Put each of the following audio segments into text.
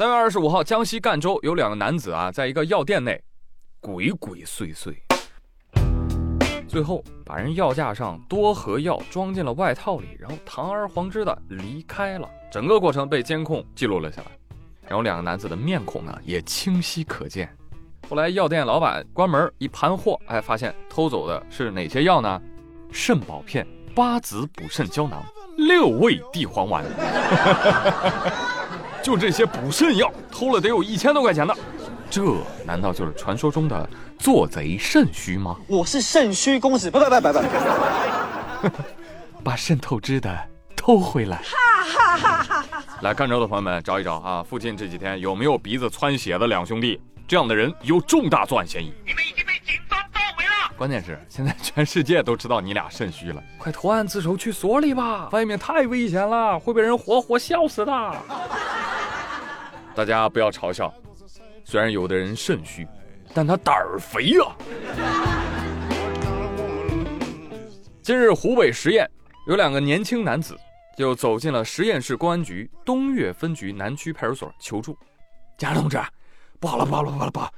三月二十五号，江西赣州有两个男子啊，在一个药店内鬼鬼祟祟，最后把人药架上多盒药装进了外套里，然后堂而皇之的离开了。整个过程被监控记录了下来，然后两个男子的面孔呢也清晰可见。后来药店老板关门一盘货，哎，发现偷走的是哪些药呢？肾宝片、八子补肾胶囊、六味地黄丸。就这些补肾药，偷了得有一千多块钱呢。这难道就是传说中的做贼肾虚吗？我是肾虚公子，不不不不不，把肾透支的偷回来。来赣州的朋友们找一找啊，附近这几天有没有鼻子窜血的两兄弟？这样的人有重大作案嫌疑。你们已经被警方包围了。关键是现在全世界都知道你俩肾虚了，快投案自首去所里吧，外面太危险了，会被人活活笑死的。大家不要嘲笑，虽然有的人肾虚，但他胆儿肥啊。今日湖北十堰有两个年轻男子就走进了十堰市公安局东岳分局南区派出所求助，警察同志，不好了不好了不好了不好，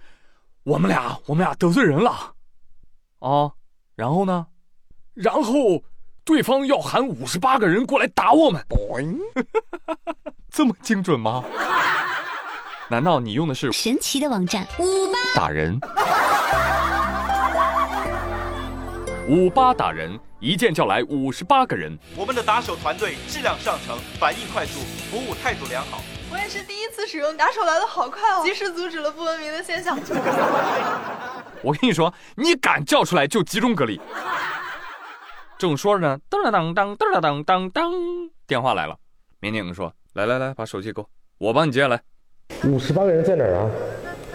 我们俩我们俩得罪人了，哦，然后呢？然后对方要喊五十八个人过来打我们，这么精准吗？难道你用的是神奇的网站五八打人？五八打人一键叫来五十八个人，我们的打手团队质量上乘，反应快速，服务态度良好。我也是第一次使用，打手来的好快哦，及时阻止了不文明的现象。我跟你说，你敢叫出来就集中隔离。正说着呢，噔噔噔噔噔噔噔噔，电话来了。民警说：“来来来，把手机给我，我帮你接下来。”五十八个人在哪儿啊？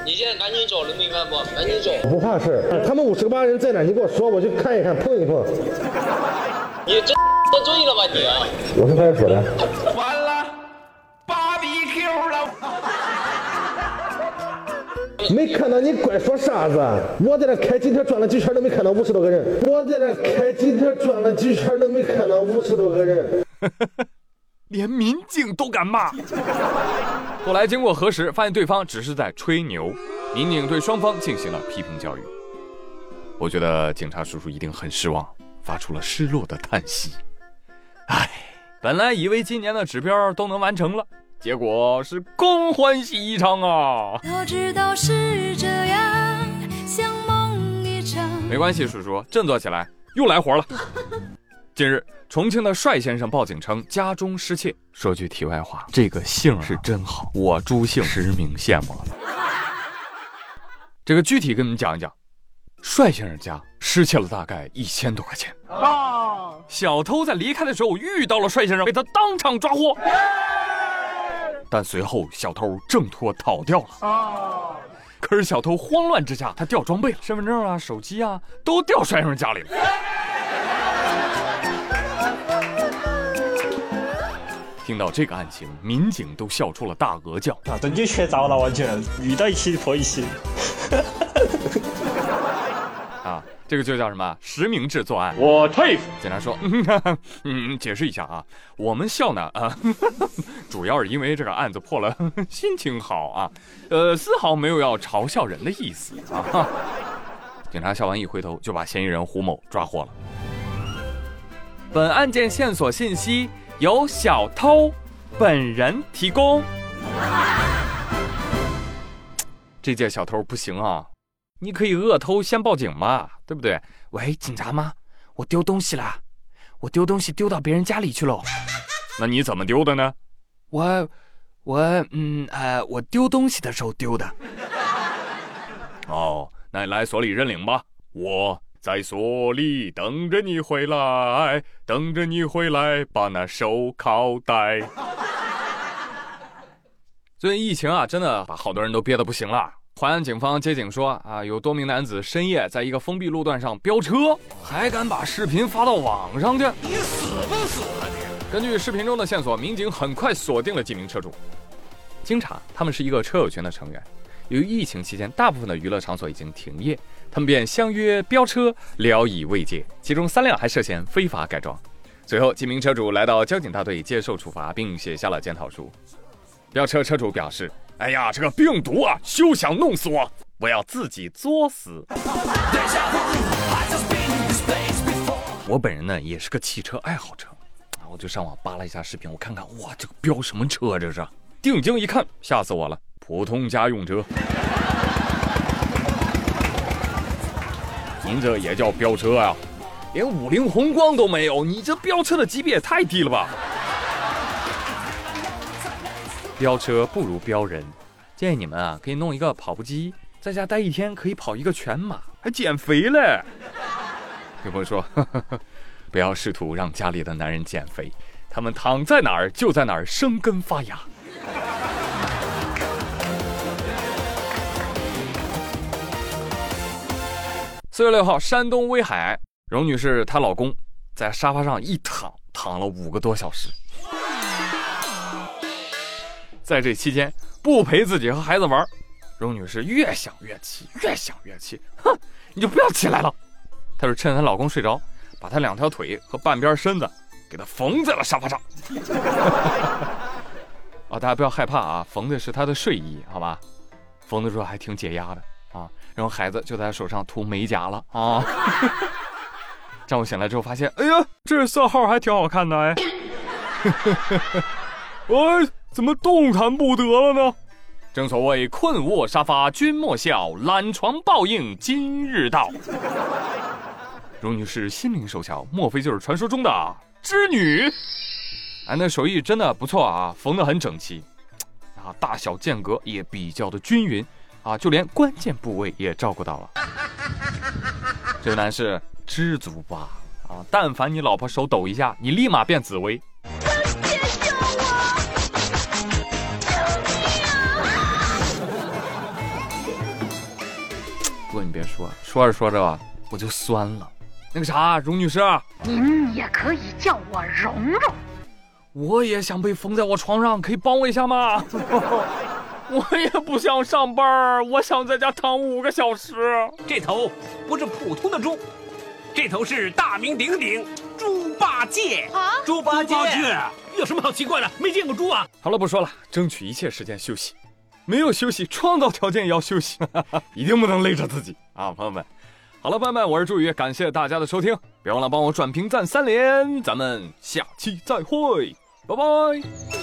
你现在赶紧走，能明白不？赶紧走。不怕事，他们五十八人在哪儿？你给我说，我去看一看，碰一碰。你这喝醉了吧你？我是派出所的。完了芭比 Q 了。没看到你怪说啥子？我在那开几天转了几圈都没看到五十多个人。我在那开几天转了几圈都没看到五十多个人。连民警都敢骂。后来经过核实，发现对方只是在吹牛。民警对双方进行了批评教育。我觉得警察叔叔一定很失望，发出了失落的叹息。唉，本来以为今年的指标都能完成了，结果是空欢喜一场啊！早知道是这样，像梦一场。没关系，叔叔，振作起来，又来活了。近日，重庆的帅先生报警称家中失窃。说句题外话，这个姓是真好，我朱姓实名羡慕了。这个具体跟你们讲一讲，帅先生家失窃了大概一千多块钱。小偷在离开的时候遇到了帅先生，被他当场抓获。但随后小偷挣脱逃掉了。可是小偷慌乱之下，他掉装备了，身份证啊、手机啊都掉帅先生家里了。到这个案情，民警都笑出了大鹅叫啊！证据确凿了，完全遇到一起破一起。啊，这个就叫什么实名制作案？我佩服。警察说，嗯，解释一下啊，我们笑呢 啊，主要是因为这个案子破了，心情好啊，呃，丝毫没有要嘲笑人的意思啊。警察笑完一回头，就把嫌疑人胡某抓获了。本案件线索信息。由小偷本人提供。这届小偷不行啊！你可以恶偷先报警嘛，对不对？喂，警察吗？我丢东西了，我丢东西丢到别人家里去喽。那你怎么丢的呢？我，我，嗯，呃，我丢东西的时候丢的。哦，那你来所里认领吧。我。在所里等着你回来，等着你回来，把那手铐戴。最近疫情啊，真的把好多人都憋得不行了。淮安警方接警说啊，有多名男子深夜在一个封闭路段上飙车，还敢把视频发到网上去。你死不死啊你？根据视频中的线索，民警很快锁定了几名车主。经查，他们是一个车友群的成员。由于疫情期间，大部分的娱乐场所已经停业。他们便相约飙车，聊以慰藉。其中三辆还涉嫌非法改装。随后，几名车主来到交警大队接受处罚，并写下了检讨书。飙车车主表示：“哎呀，这个病毒啊，休想弄死我，我要自己作死。”我本人呢也是个汽车爱好者啊，我就上网扒了一下视频，我看看，哇，这个飙什么车这是？定睛一看，吓死我了，普通家用车。您这也叫飙车啊？连五菱宏光都没有，你这飙车的级别也太低了吧？飙车不如飙人，建议你们啊可以弄一个跑步机，在家待一天可以跑一个全马，还减肥嘞。有朋友说，呵呵呵不要试图让家里的男人减肥，他们躺在哪儿就在哪儿生根发芽。四月六号，山东威海，荣女士她老公在沙发上一躺，躺了五个多小时。在这期间不陪自己和孩子玩，荣女士越想越气，越想越气，哼，你就不要起来了。她就趁她老公睡着，把她两条腿和半边身子给他缝在了沙发上。啊，大家不要害怕啊，缝的是她的睡衣，好吧？缝的时候还挺解压的。然后孩子就在手上涂美甲了啊。丈夫醒来之后发现，哎呀，这色号还挺好看的哎。哎，怎么动弹不得了呢？正所谓困卧沙发君莫笑，懒床报应今日到。荣女士心灵手巧，莫非就是传说中的织女？哎，那手艺真的不错啊，缝得很整齐，啊，大小间隔也比较的均匀，啊，就连关键部位也照顾到了。这位男士，知足吧，啊，但凡你老婆手抖一下，你立马变紫薇。不过你别说，说着说着吧，我就酸了。那个啥，荣女士，您也可以叫我蓉蓉。我也想被缝在我床上，可以帮我一下吗？我也不想上班，我想在家躺五个小时。这头不是普通的猪，这头是大名鼎鼎猪八戒啊！猪八戒有什么好奇怪的？没见过猪啊！好了，不说了，争取一切时间休息。没有休息，创造条件也要休息，一定不能累着自己啊，朋友们。好了，朋友们，我是朱宇，感谢大家的收听，别忘了帮我转评赞三连，咱们下期再会，拜拜。